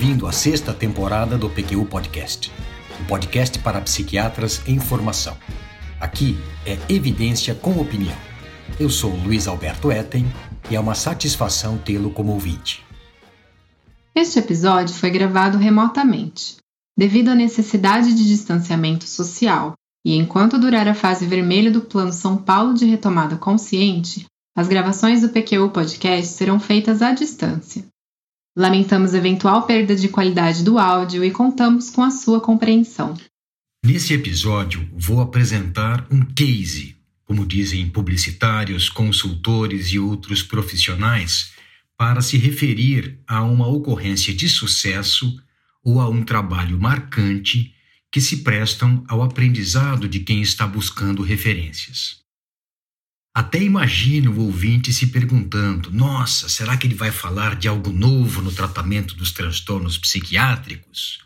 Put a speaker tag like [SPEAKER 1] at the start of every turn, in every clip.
[SPEAKER 1] ouvindo a sexta temporada do PQU Podcast, um podcast para psiquiatras em formação. Aqui é evidência com opinião. Eu sou Luiz Alberto Etten e é uma satisfação tê-lo como ouvinte.
[SPEAKER 2] Este episódio foi gravado remotamente, devido à necessidade de distanciamento social, e enquanto durar a fase vermelha do Plano São Paulo de Retomada Consciente, as gravações do PQU Podcast serão feitas à distância. Lamentamos eventual perda de qualidade do áudio e contamos com a sua compreensão.
[SPEAKER 1] Nesse episódio, vou apresentar um case, como dizem publicitários, consultores e outros profissionais, para se referir a uma ocorrência de sucesso ou a um trabalho marcante que se prestam ao aprendizado de quem está buscando referências. Até imagino o ouvinte se perguntando: nossa, será que ele vai falar de algo novo no tratamento dos transtornos psiquiátricos?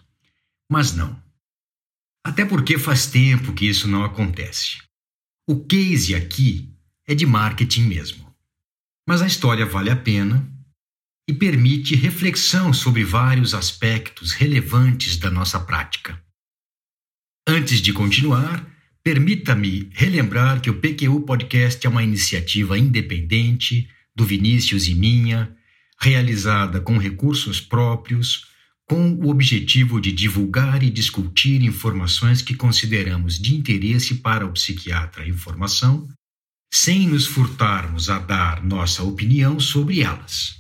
[SPEAKER 1] Mas não. Até porque faz tempo que isso não acontece. O case aqui é de marketing mesmo. Mas a história vale a pena e permite reflexão sobre vários aspectos relevantes da nossa prática. Antes de continuar, Permita-me relembrar que o PQU Podcast é uma iniciativa independente do Vinícius e minha, realizada com recursos próprios, com o objetivo de divulgar e discutir informações que consideramos de interesse para o psiquiatra em formação, sem nos furtarmos a dar nossa opinião sobre elas.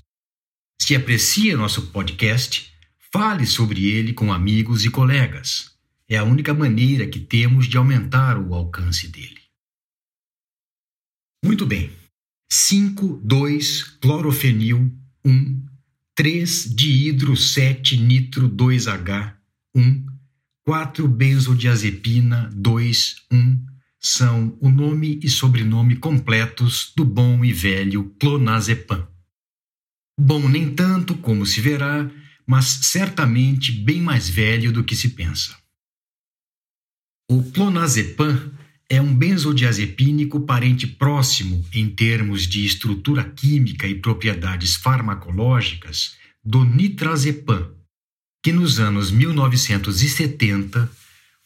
[SPEAKER 1] Se aprecia nosso podcast, fale sobre ele com amigos e colegas é a única maneira que temos de aumentar o alcance dele. Muito bem. 5, 2, clorofenil 1, 3 dihidro 7 nitro 2H 1, 4 benzodiazepina 2, 1 são o nome e sobrenome completos do bom e velho clonazepam. Bom nem tanto, como se verá, mas certamente bem mais velho do que se pensa. O clonazepam é um benzodiazepínico parente próximo em termos de estrutura química e propriedades farmacológicas do nitrazepam, que nos anos 1970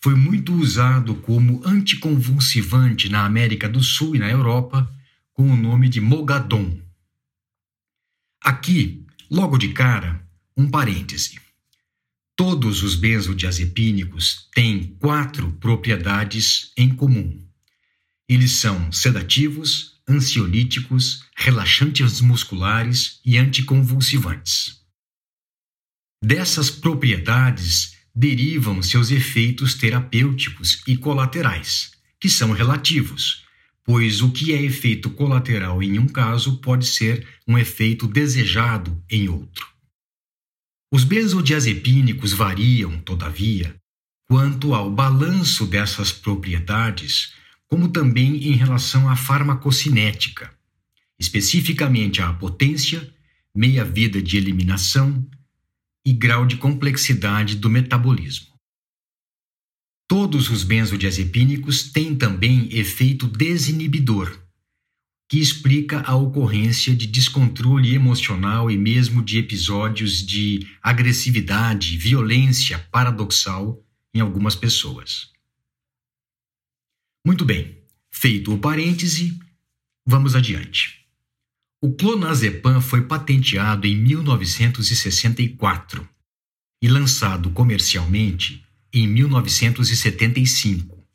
[SPEAKER 1] foi muito usado como anticonvulsivante na América do Sul e na Europa com o nome de Mogadon. Aqui, logo de cara, um parêntese. Todos os benzodiazepínicos têm quatro propriedades em comum. Eles são sedativos, ansiolíticos, relaxantes musculares e anticonvulsivantes. Dessas propriedades derivam seus efeitos terapêuticos e colaterais, que são relativos, pois o que é efeito colateral em um caso pode ser um efeito desejado em outro. Os benzodiazepínicos variam, todavia, quanto ao balanço dessas propriedades, como também em relação à farmacocinética, especificamente à potência, meia-vida de eliminação e grau de complexidade do metabolismo. Todos os benzodiazepínicos têm também efeito desinibidor, que explica a ocorrência de descontrole emocional e mesmo de episódios de agressividade, violência paradoxal em algumas pessoas. Muito bem, feito o parêntese, vamos adiante. O clonazepam foi patenteado em 1964 e lançado comercialmente em 1975.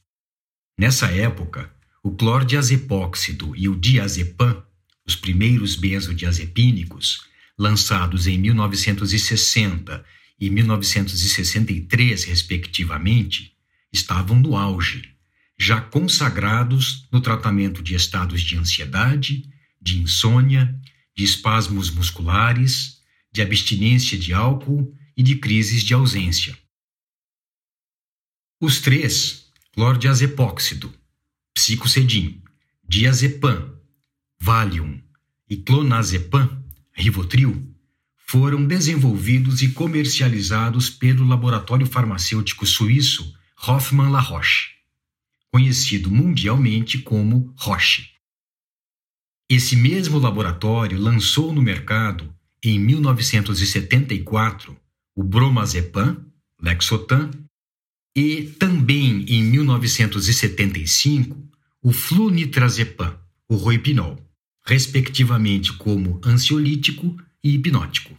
[SPEAKER 1] Nessa época, o clordiazepóxido e o diazepam, os primeiros benzodiazepínicos, lançados em 1960 e 1963, respectivamente, estavam no auge, já consagrados no tratamento de estados de ansiedade, de insônia, de espasmos musculares, de abstinência de álcool e de crises de ausência. Os três, clordiazepóxido, psicocedin, diazepam, Valium e clonazepam, Rivotril, foram desenvolvidos e comercializados pelo laboratório farmacêutico suíço Hoffmann La Roche, conhecido mundialmente como Roche. Esse mesmo laboratório lançou no mercado, em 1974, o bromazepam, Lexotan, e também em 1975 o flunitrazepam, o roipinol, respectivamente como ansiolítico e hipnótico.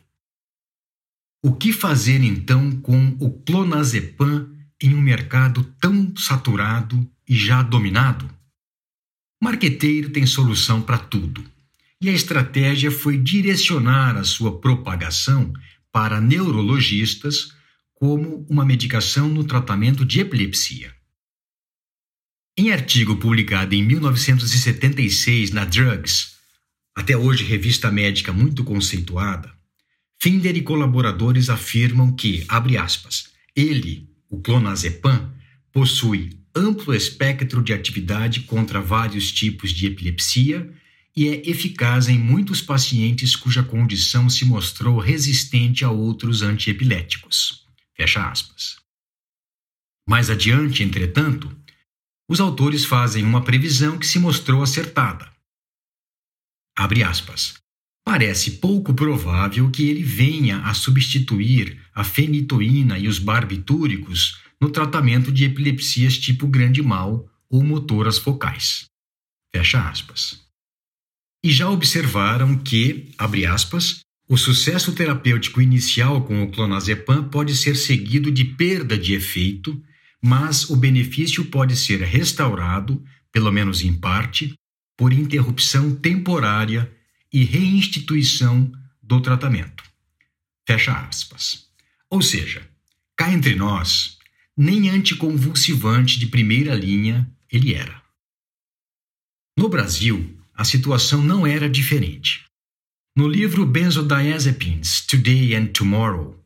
[SPEAKER 1] O que fazer então com o clonazepam em um mercado tão saturado e já dominado? Marqueteiro tem solução para tudo, e a estratégia foi direcionar a sua propagação para neurologistas como uma medicação no tratamento de epilepsia. Em artigo publicado em 1976 na Drugs, até hoje revista médica muito conceituada, Finder e colaboradores afirmam que, abre aspas, ele, o clonazepam, possui amplo espectro de atividade contra vários tipos de epilepsia e é eficaz em muitos pacientes cuja condição se mostrou resistente a outros antiepiléticos. Fecha aspas. Mais adiante, entretanto, os autores fazem uma previsão que se mostrou acertada. Abre aspas. Parece pouco provável que ele venha a substituir a fenitoína e os barbitúricos no tratamento de epilepsias tipo grande mal ou motoras focais. Fecha aspas. E já observaram que, abre aspas, o sucesso terapêutico inicial com o clonazepam pode ser seguido de perda de efeito, mas o benefício pode ser restaurado, pelo menos em parte, por interrupção temporária e reinstituição do tratamento. Fecha aspas. Ou seja, cá entre nós, nem anticonvulsivante de primeira linha ele era. No Brasil, a situação não era diferente. No livro Benzodiazepines Today and Tomorrow,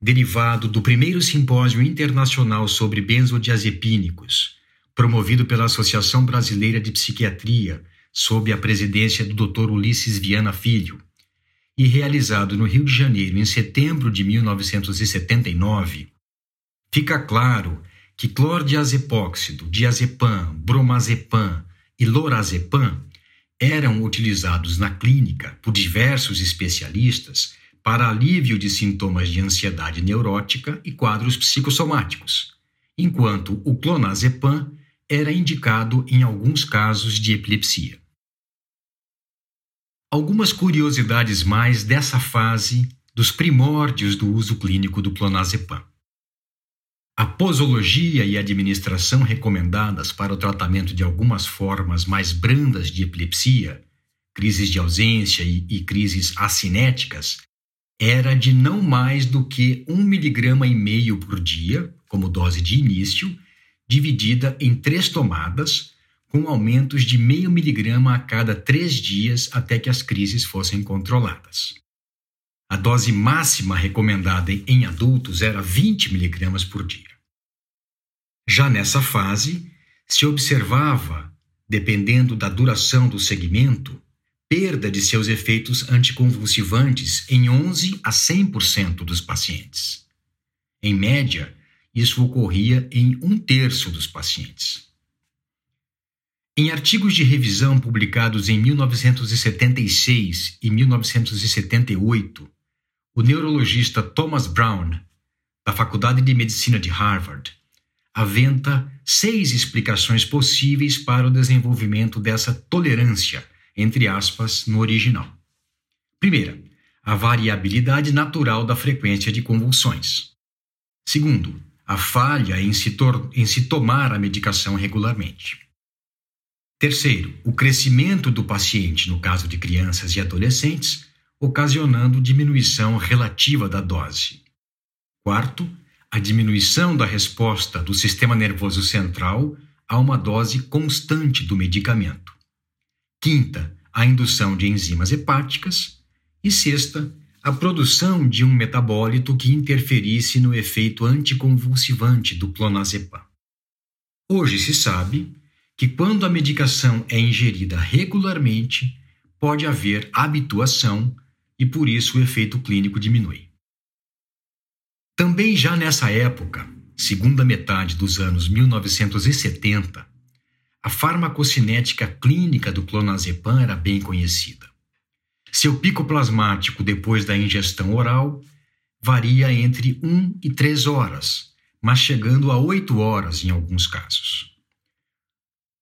[SPEAKER 1] derivado do primeiro simpósio internacional sobre benzodiazepínicos, promovido pela Associação Brasileira de Psiquiatria, sob a presidência do Dr. Ulisses Viana Filho, e realizado no Rio de Janeiro em setembro de 1979, fica claro que clordiazepóxido, diazepam, bromazepam e lorazepam eram utilizados na clínica por diversos especialistas para alívio de sintomas de ansiedade neurótica e quadros psicossomáticos, enquanto o clonazepam era indicado em alguns casos de epilepsia. Algumas curiosidades mais dessa fase dos primórdios do uso clínico do clonazepam. A posologia e a administração recomendadas para o tratamento de algumas formas mais brandas de epilepsia, crises de ausência e, e crises acinéticas, era de não mais do que um miligrama e meio por dia, como dose de início, dividida em três tomadas, com aumentos de meio miligrama a cada três dias até que as crises fossem controladas. A dose máxima recomendada em adultos era 20 miligramas por dia. Já nessa fase, se observava, dependendo da duração do segmento, perda de seus efeitos anticonvulsivantes em 11 a 100% dos pacientes. Em média, isso ocorria em um terço dos pacientes. Em artigos de revisão publicados em 1976 e 1978, o neurologista Thomas Brown, da Faculdade de Medicina de Harvard, aventa seis explicações possíveis para o desenvolvimento dessa tolerância, entre aspas, no original. Primeira, a variabilidade natural da frequência de convulsões. Segundo, a falha em se, em se tomar a medicação regularmente. Terceiro, o crescimento do paciente, no caso de crianças e adolescentes, ocasionando diminuição relativa da dose. Quarto, a diminuição da resposta do sistema nervoso central a uma dose constante do medicamento. Quinta, a indução de enzimas hepáticas. E sexta, a produção de um metabólito que interferisse no efeito anticonvulsivante do clonazepam. Hoje se sabe que quando a medicação é ingerida regularmente, pode haver habituação e por isso o efeito clínico diminui. Também já nessa época, segunda metade dos anos 1970, a farmacocinética clínica do clonazepam era bem conhecida. Seu pico plasmático depois da ingestão oral varia entre 1 e 3 horas, mas chegando a 8 horas em alguns casos.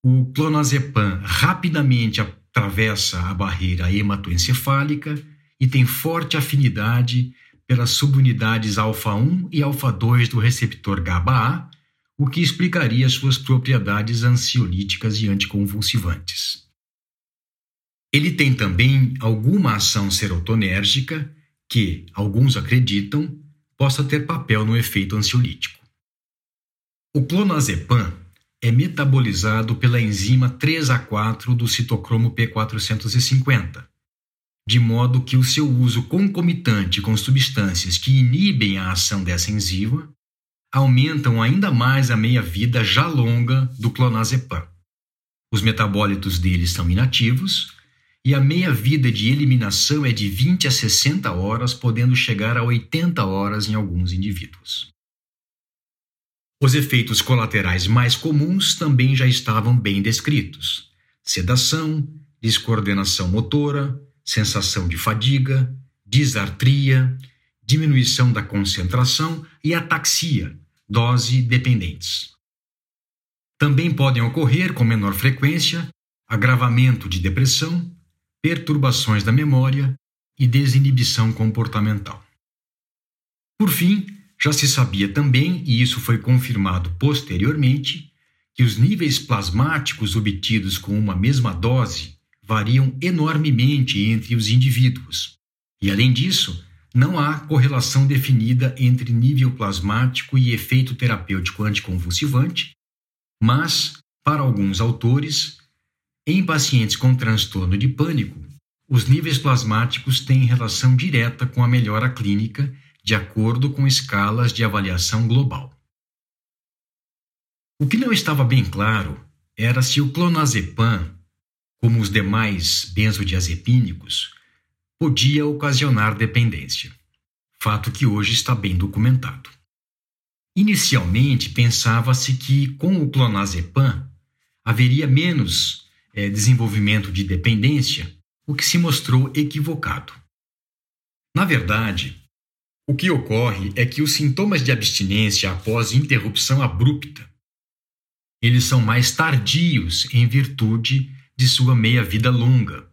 [SPEAKER 1] O clonazepam rapidamente atravessa a barreira hematoencefálica e tem forte afinidade pelas subunidades alfa-1 e alfa-2 do receptor GABA-A, o que explicaria suas propriedades ansiolíticas e anticonvulsivantes. Ele tem também alguma ação serotonérgica que, alguns acreditam, possa ter papel no efeito ansiolítico. O clonazepam é metabolizado pela enzima 3A4 do citocromo P450, de modo que o seu uso concomitante com substâncias que inibem a ação dessa enzima aumentam ainda mais a meia-vida já longa do clonazepam. Os metabólitos dele são inativos e a meia-vida de eliminação é de 20 a 60 horas, podendo chegar a 80 horas em alguns indivíduos. Os efeitos colaterais mais comuns também já estavam bem descritos: sedação, descoordenação motora, sensação de fadiga, disartria, diminuição da concentração e ataxia, dose dependentes. Também podem ocorrer com menor frequência agravamento de depressão, perturbações da memória e desinibição comportamental. Por fim, já se sabia também, e isso foi confirmado posteriormente, que os níveis plasmáticos obtidos com uma mesma dose variam enormemente entre os indivíduos. E, além disso, não há correlação definida entre nível plasmático e efeito terapêutico anticonvulsivante, mas, para alguns autores, em pacientes com transtorno de pânico, os níveis plasmáticos têm relação direta com a melhora clínica de acordo com escalas de avaliação global. O que não estava bem claro era se o clonazepam como os demais benzodiazepínicos, podia ocasionar dependência, fato que hoje está bem documentado. Inicialmente, pensava-se que com o clonazepam haveria menos é, desenvolvimento de dependência, o que se mostrou equivocado. Na verdade, o que ocorre é que os sintomas de abstinência após interrupção abrupta eles são mais tardios em virtude de sua meia-vida longa.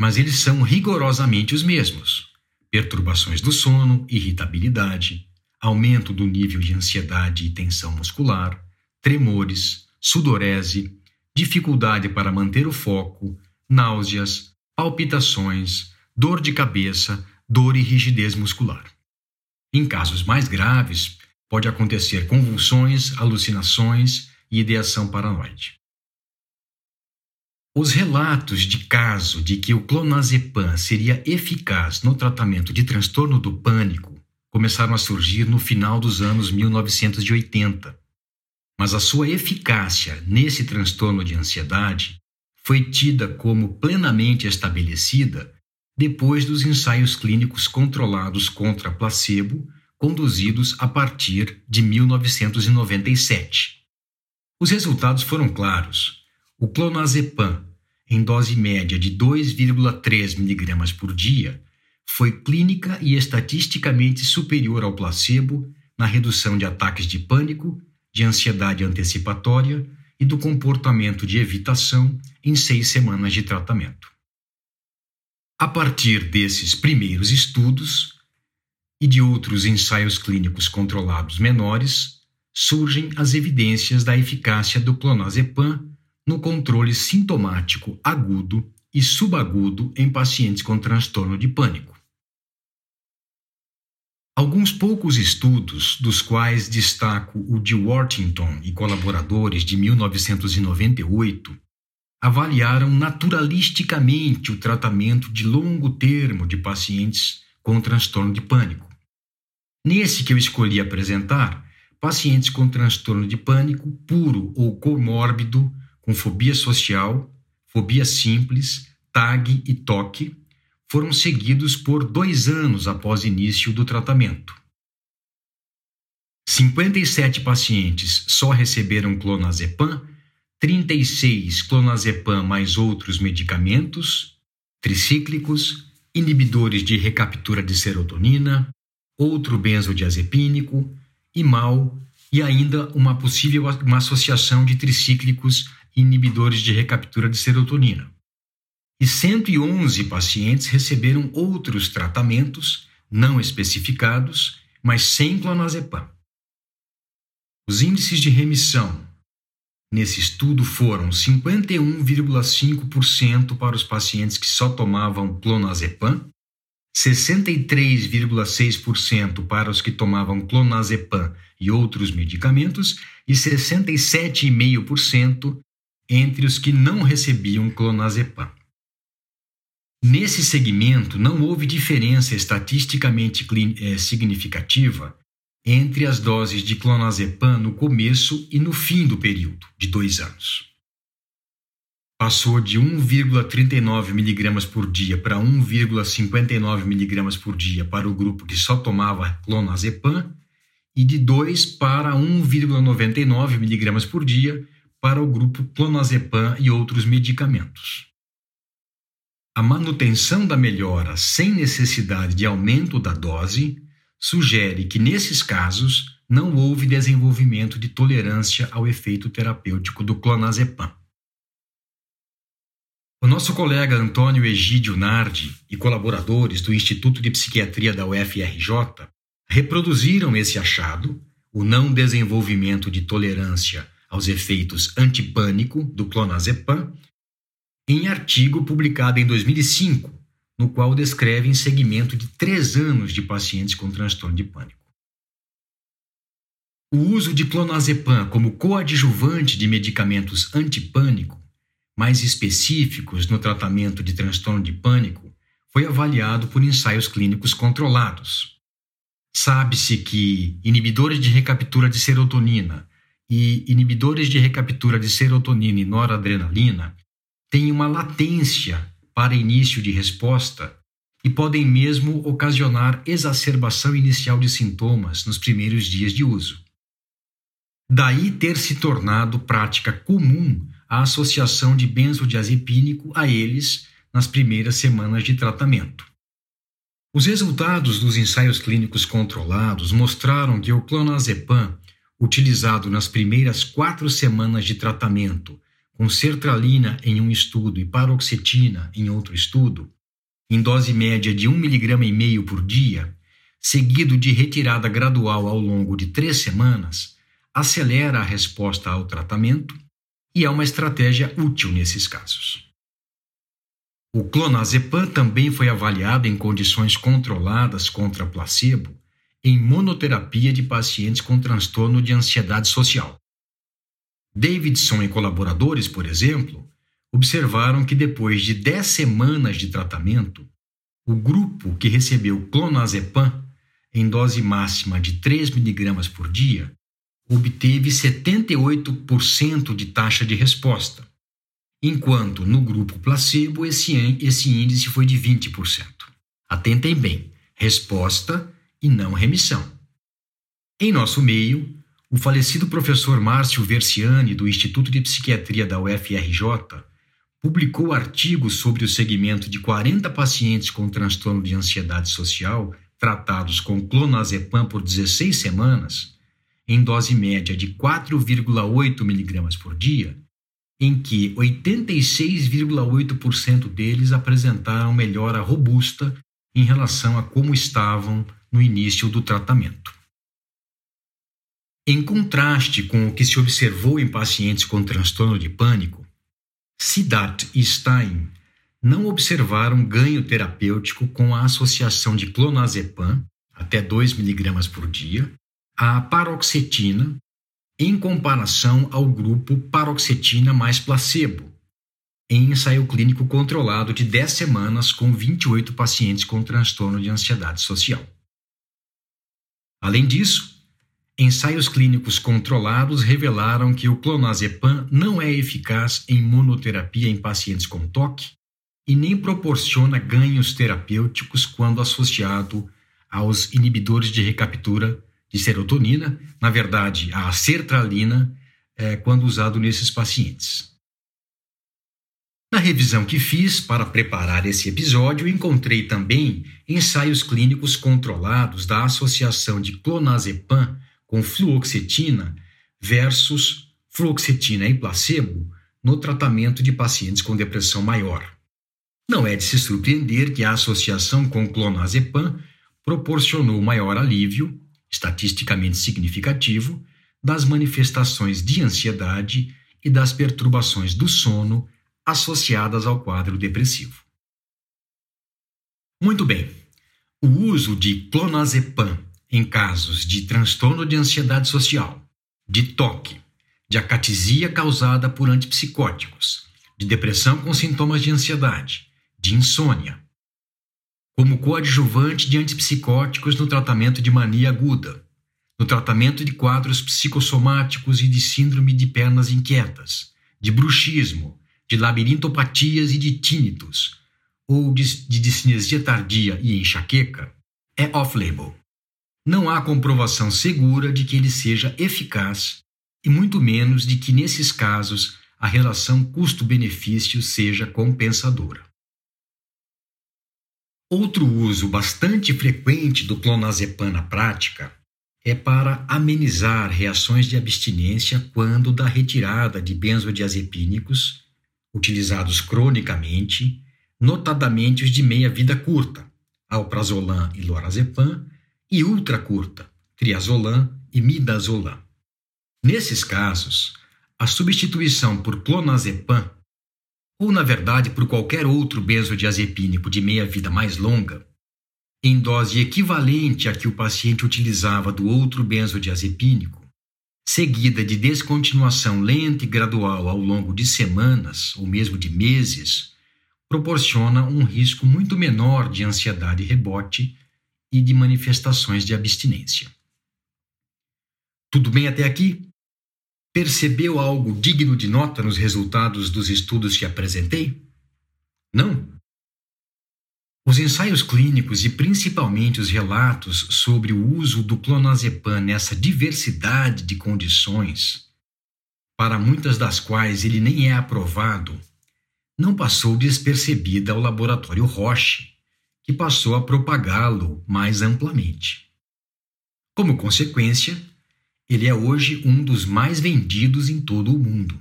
[SPEAKER 1] Mas eles são rigorosamente os mesmos: perturbações do sono, irritabilidade, aumento do nível de ansiedade e tensão muscular, tremores, sudorese, dificuldade para manter o foco, náuseas, palpitações, dor de cabeça, dor e rigidez muscular. Em casos mais graves, pode acontecer convulsões, alucinações e ideação paranoide. Os relatos de caso de que o clonazepam seria eficaz no tratamento de transtorno do pânico começaram a surgir no final dos anos 1980. Mas a sua eficácia nesse transtorno de ansiedade foi tida como plenamente estabelecida depois dos ensaios clínicos controlados contra placebo conduzidos a partir de 1997. Os resultados foram claros o clonazepam, em dose média de 2,3 mg por dia, foi clínica e estatisticamente superior ao placebo na redução de ataques de pânico, de ansiedade antecipatória e do comportamento de evitação em seis semanas de tratamento. A partir desses primeiros estudos e de outros ensaios clínicos controlados menores, surgem as evidências da eficácia do clonazepam no controle sintomático agudo e subagudo em pacientes com transtorno de pânico. Alguns poucos estudos, dos quais destaco o de Worthington e colaboradores de 1998, avaliaram naturalisticamente o tratamento de longo termo de pacientes com transtorno de pânico. Nesse que eu escolhi apresentar, pacientes com transtorno de pânico puro ou comórbido com fobia social, fobia simples, TAG e TOC, foram seguidos por dois anos após início do tratamento. 57 pacientes só receberam clonazepam, 36 clonazepam mais outros medicamentos, tricíclicos, inibidores de recaptura de serotonina, outro benzodiazepínico, mal e ainda uma possível uma associação de tricíclicos inibidores de recaptura de serotonina. E 111 pacientes receberam outros tratamentos não especificados, mas sem clonazepam. Os índices de remissão nesse estudo foram 51,5% para os pacientes que só tomavam clonazepam 63,6% para os que tomavam clonazepam e outros medicamentos e 67,5% entre os que não recebiam clonazepam. Nesse segmento, não houve diferença estatisticamente eh, significativa entre as doses de clonazepam no começo e no fim do período, de dois anos passou de 1,39 mg por dia para 1,59 mg por dia para o grupo que só tomava clonazepam e de 2 para 1,99 mg por dia para o grupo clonazepam e outros medicamentos. A manutenção da melhora sem necessidade de aumento da dose sugere que, nesses casos, não houve desenvolvimento de tolerância ao efeito terapêutico do clonazepam. O nosso colega Antônio Egídio Nardi e colaboradores do Instituto de Psiquiatria da UFRJ reproduziram esse achado, o não desenvolvimento de tolerância aos efeitos antipânico do clonazepam, em artigo publicado em 2005, no qual descrevem segmento de três anos de pacientes com transtorno de pânico. O uso de clonazepam como coadjuvante de medicamentos antipânico mais específicos no tratamento de transtorno de pânico foi avaliado por ensaios clínicos controlados. Sabe-se que inibidores de recaptura de serotonina e inibidores de recaptura de serotonina e noradrenalina têm uma latência para início de resposta e podem mesmo ocasionar exacerbação inicial de sintomas nos primeiros dias de uso. Daí ter se tornado prática comum a associação de benzodiazepínico a eles nas primeiras semanas de tratamento. Os resultados dos ensaios clínicos controlados mostraram que o clonazepam, utilizado nas primeiras quatro semanas de tratamento, com sertralina em um estudo e paroxetina em outro estudo, em dose média de 1,5 mg por dia, seguido de retirada gradual ao longo de três semanas, acelera a resposta ao tratamento e é uma estratégia útil nesses casos. O clonazepam também foi avaliado em condições controladas contra placebo em monoterapia de pacientes com transtorno de ansiedade social. Davidson e colaboradores, por exemplo, observaram que depois de 10 semanas de tratamento, o grupo que recebeu clonazepam em dose máxima de 3 mg por dia obteve 78% de taxa de resposta, enquanto no grupo placebo esse, índice foi de 20%. Atentem bem, resposta e não remissão. Em nosso meio, o falecido professor Márcio Versiani, do Instituto de Psiquiatria da UFRJ, publicou artigos sobre o segmento de 40 pacientes com transtorno de ansiedade social tratados com clonazepam por 16 semanas em dose média de 4,8 mg por dia, em que 86,8% deles apresentaram melhora robusta em relação a como estavam no início do tratamento. Em contraste com o que se observou em pacientes com transtorno de pânico, Siddharth e Stein não observaram ganho terapêutico com a associação de clonazepam, até 2 mg por dia, a paroxetina em comparação ao grupo paroxetina mais placebo, em ensaio clínico controlado de 10 semanas com 28 pacientes com transtorno de ansiedade social. Além disso, ensaios clínicos controlados revelaram que o clonazepam não é eficaz em monoterapia em pacientes com TOC e nem proporciona ganhos terapêuticos quando associado aos inibidores de recaptura de serotonina, na verdade, a sertralina, é, quando usado nesses pacientes. Na revisão que fiz para preparar esse episódio, encontrei também ensaios clínicos controlados da associação de clonazepam com fluoxetina versus fluoxetina e placebo no tratamento de pacientes com depressão maior. Não é de se surpreender que a associação com clonazepam proporcionou maior alívio, estatisticamente significativo, das manifestações de ansiedade e das perturbações do sono associadas ao quadro depressivo. Muito bem. O uso de clonazepam em casos de transtorno de ansiedade social, de toque, de acatisia causada por antipsicóticos, de depressão com sintomas de ansiedade, de insônia, como coadjuvante de antipsicóticos no tratamento de mania aguda, no tratamento de quadros psicossomáticos e de síndrome de pernas inquietas, de bruxismo, de labirintopatias e de tínitos, ou de, de discinesia tardia e enxaqueca, é off-label. Não há comprovação segura de que ele seja eficaz e muito menos de que nesses casos a relação custo-benefício seja compensadora. Outro uso bastante frequente do clonazepam na prática é para amenizar reações de abstinência quando da retirada de benzodiazepínicos utilizados cronicamente, notadamente os de meia-vida curta, alprazolam e lorazepam, e ultra curta, triazolam e midazolam. Nesses casos, a substituição por clonazepam, ou na verdade por qualquer outro benzodiazepínico de meia-vida mais longa, em dose equivalente à que o paciente utilizava do outro benzodiazepínico, seguida de descontinuação lenta e gradual ao longo de semanas ou mesmo de meses, proporciona um risco muito menor de ansiedade rebote e de manifestações de abstinência. Tudo bem até aqui? Percebeu algo digno de nota nos resultados dos estudos que apresentei? Não? Os ensaios clínicos e principalmente os relatos sobre o uso do clonazepam nessa diversidade de condições, para muitas das quais ele nem é aprovado, não passou despercebida ao laboratório Roche, que passou a propagá-lo mais amplamente. Como consequência, ele é hoje um dos mais vendidos em todo o mundo.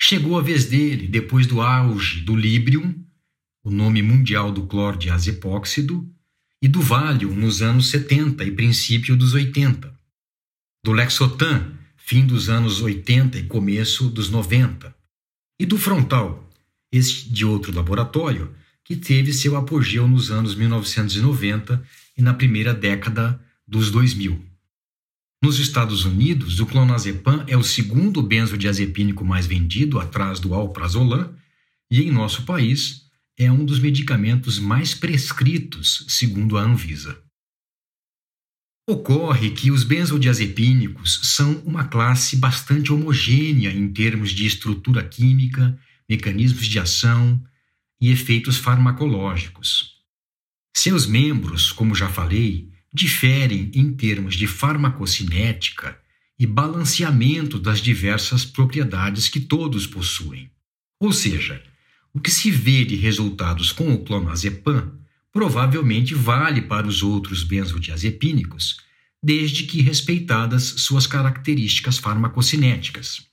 [SPEAKER 1] Chegou a vez dele depois do auge do Librium o nome mundial do clordiazepóxido, e do Valium nos anos 70 e princípio dos 80, do Lexotan, fim dos anos 80 e começo dos 90, e do Frontal, este de outro laboratório, que teve seu apogeu nos anos 1990 e na primeira década dos 2000. Nos Estados Unidos, o clonazepam é o segundo benzodiazepínico mais vendido, atrás do alprazolam, e em nosso país, é um dos medicamentos mais prescritos, segundo a Anvisa. Ocorre que os benzodiazepínicos são uma classe bastante homogênea em termos de estrutura química, mecanismos de ação e efeitos farmacológicos. Seus membros, como já falei, diferem em termos de farmacocinética e balanceamento das diversas propriedades que todos possuem. Ou seja, o que se vê de resultados com o clonazepam provavelmente vale para os outros benzodiazepínicos, desde que respeitadas suas características farmacocinéticas.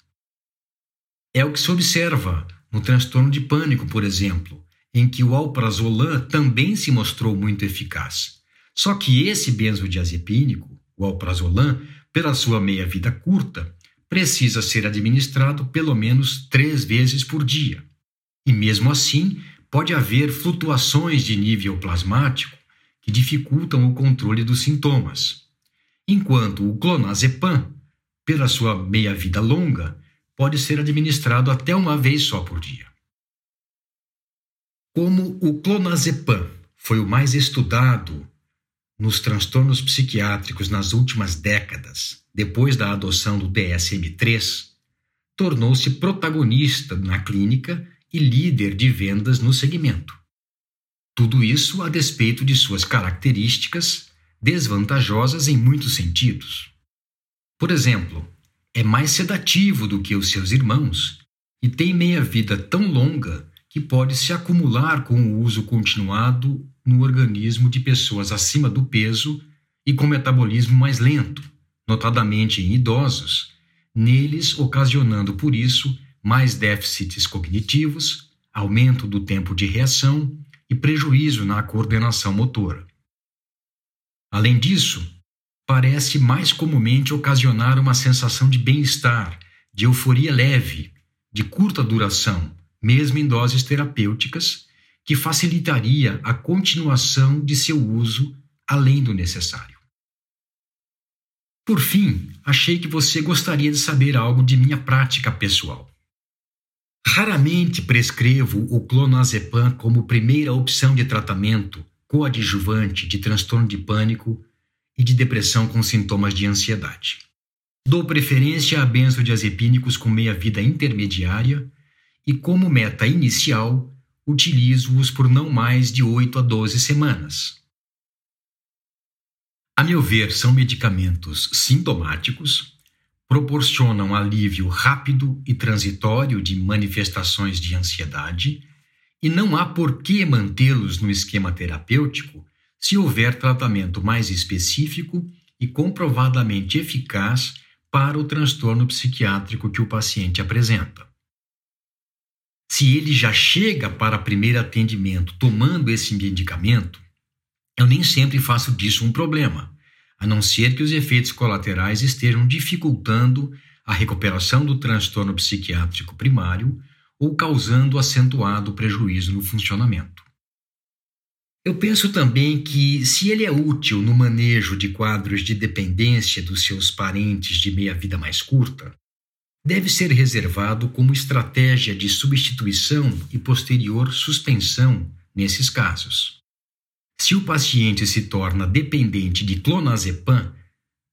[SPEAKER 1] É o que se observa no transtorno de pânico, por exemplo, em que o alprazolam também se mostrou muito eficaz. Só que esse benzodiazepínico, o alprazolam, pela sua meia-vida curta, precisa ser administrado pelo menos três vezes por dia. E mesmo assim, pode haver flutuações de nível plasmático que dificultam o controle dos sintomas, enquanto o clonazepam, pela sua meia-vida longa, pode ser administrado até uma vez só por dia. Como o clonazepam foi o mais estudado nos transtornos psiquiátricos nas últimas décadas, depois da adoção do DSM-3, tornou-se protagonista na clínica e líder de vendas no segmento. Tudo isso a despeito de suas características desvantajosas em muitos sentidos. Por exemplo, é mais sedativo do que os seus irmãos e tem meia-vida tão longa que pode se acumular com o uso continuado no organismo de pessoas acima do peso e com metabolismo mais lento, notadamente em idosos, neles ocasionando por isso mais déficits cognitivos, aumento do tempo de reação e prejuízo na coordenação motora. Além disso, parece mais comumente ocasionar uma sensação de bem-estar, de euforia leve, de curta duração, mesmo em doses terapêuticas, que facilitaria a continuação de seu uso além do necessário. Por fim, achei que você gostaria de saber algo de minha prática pessoal. Raramente prescrevo o clonazepam como primeira opção de tratamento coadjuvante de transtorno de pânico e de depressão com sintomas de ansiedade. Dou preferência a benzodiazepínicos com meia-vida intermediária e, como meta inicial, utilizo-os por não mais de 8 a 12 semanas. A meu ver, são medicamentos sintomáticos, proporcionam alívio rápido e transitório de manifestações de ansiedade e não há por que mantê-los no esquema terapêutico se houver tratamento mais específico e comprovadamente eficaz para o transtorno psiquiátrico que o paciente apresenta. Se ele já chega para primeiro atendimento tomando esse medicamento, eu nem sempre faço disso um problema, a não ser que os efeitos colaterais estejam dificultando a recuperação do transtorno psiquiátrico primário ou causando acentuado prejuízo no funcionamento. Eu penso também que, se ele é útil no manejo de quadros de dependência dos seus parentes de meia-vida mais curta, deve ser reservado como estratégia de substituição e posterior suspensão nesses casos. Se o paciente se torna dependente de clonazepam,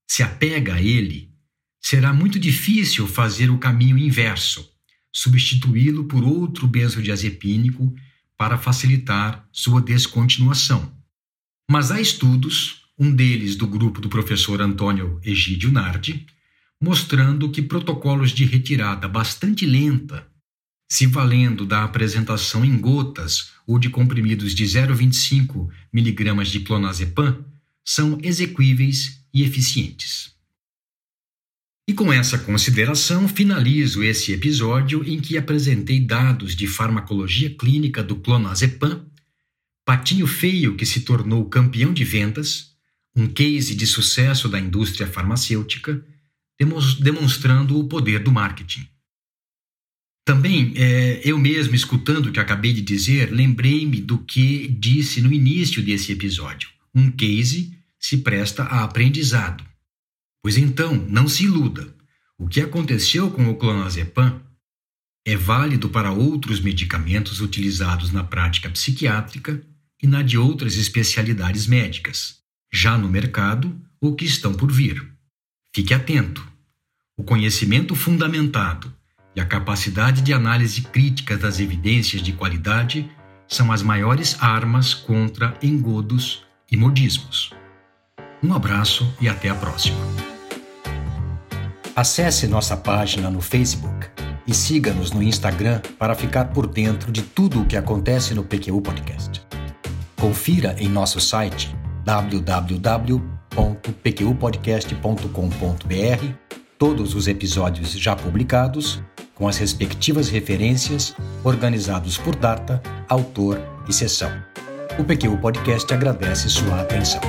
[SPEAKER 1] se apega a ele, será muito difícil fazer o caminho inverso, substituí-lo por outro benzodiazepínico para facilitar sua descontinuação. Mas há estudos, um deles do grupo do professor Antônio Egídio Nardi, mostrando que protocolos de retirada bastante lenta, se valendo da apresentação em gotas ou de comprimidos de 0,25 mg de clonazepam, são exequíveis e eficientes. E com essa consideração, finalizo esse episódio em que apresentei dados de farmacologia clínica do clonazepam, patinho feio que se tornou campeão de vendas, um case de sucesso da indústria farmacêutica, demonstrando o poder do marketing. Também, é, eu mesmo, escutando o que acabei de dizer, lembrei-me do que disse no início desse episódio. Um case se presta a aprendizado. Pois então, não se iluda. O que aconteceu com o clonazepam é válido para outros medicamentos utilizados na prática psiquiátrica e na de outras especialidades médicas, já no mercado ou que estão por vir. Fique atento. O conhecimento fundamentado a capacidade de análise crítica das evidências de qualidade são as maiores armas contra engodos e modismos. Um abraço e até a próxima. Acesse nossa página no Facebook e siga-nos no Instagram para ficar por dentro de tudo o que acontece no PQU Podcast. Confira em nosso site www.pqpodcast.com.br todos os episódios já publicados, com as respectivas referências, organizados por data, autor e sessão. O PQ Podcast agradece sua atenção.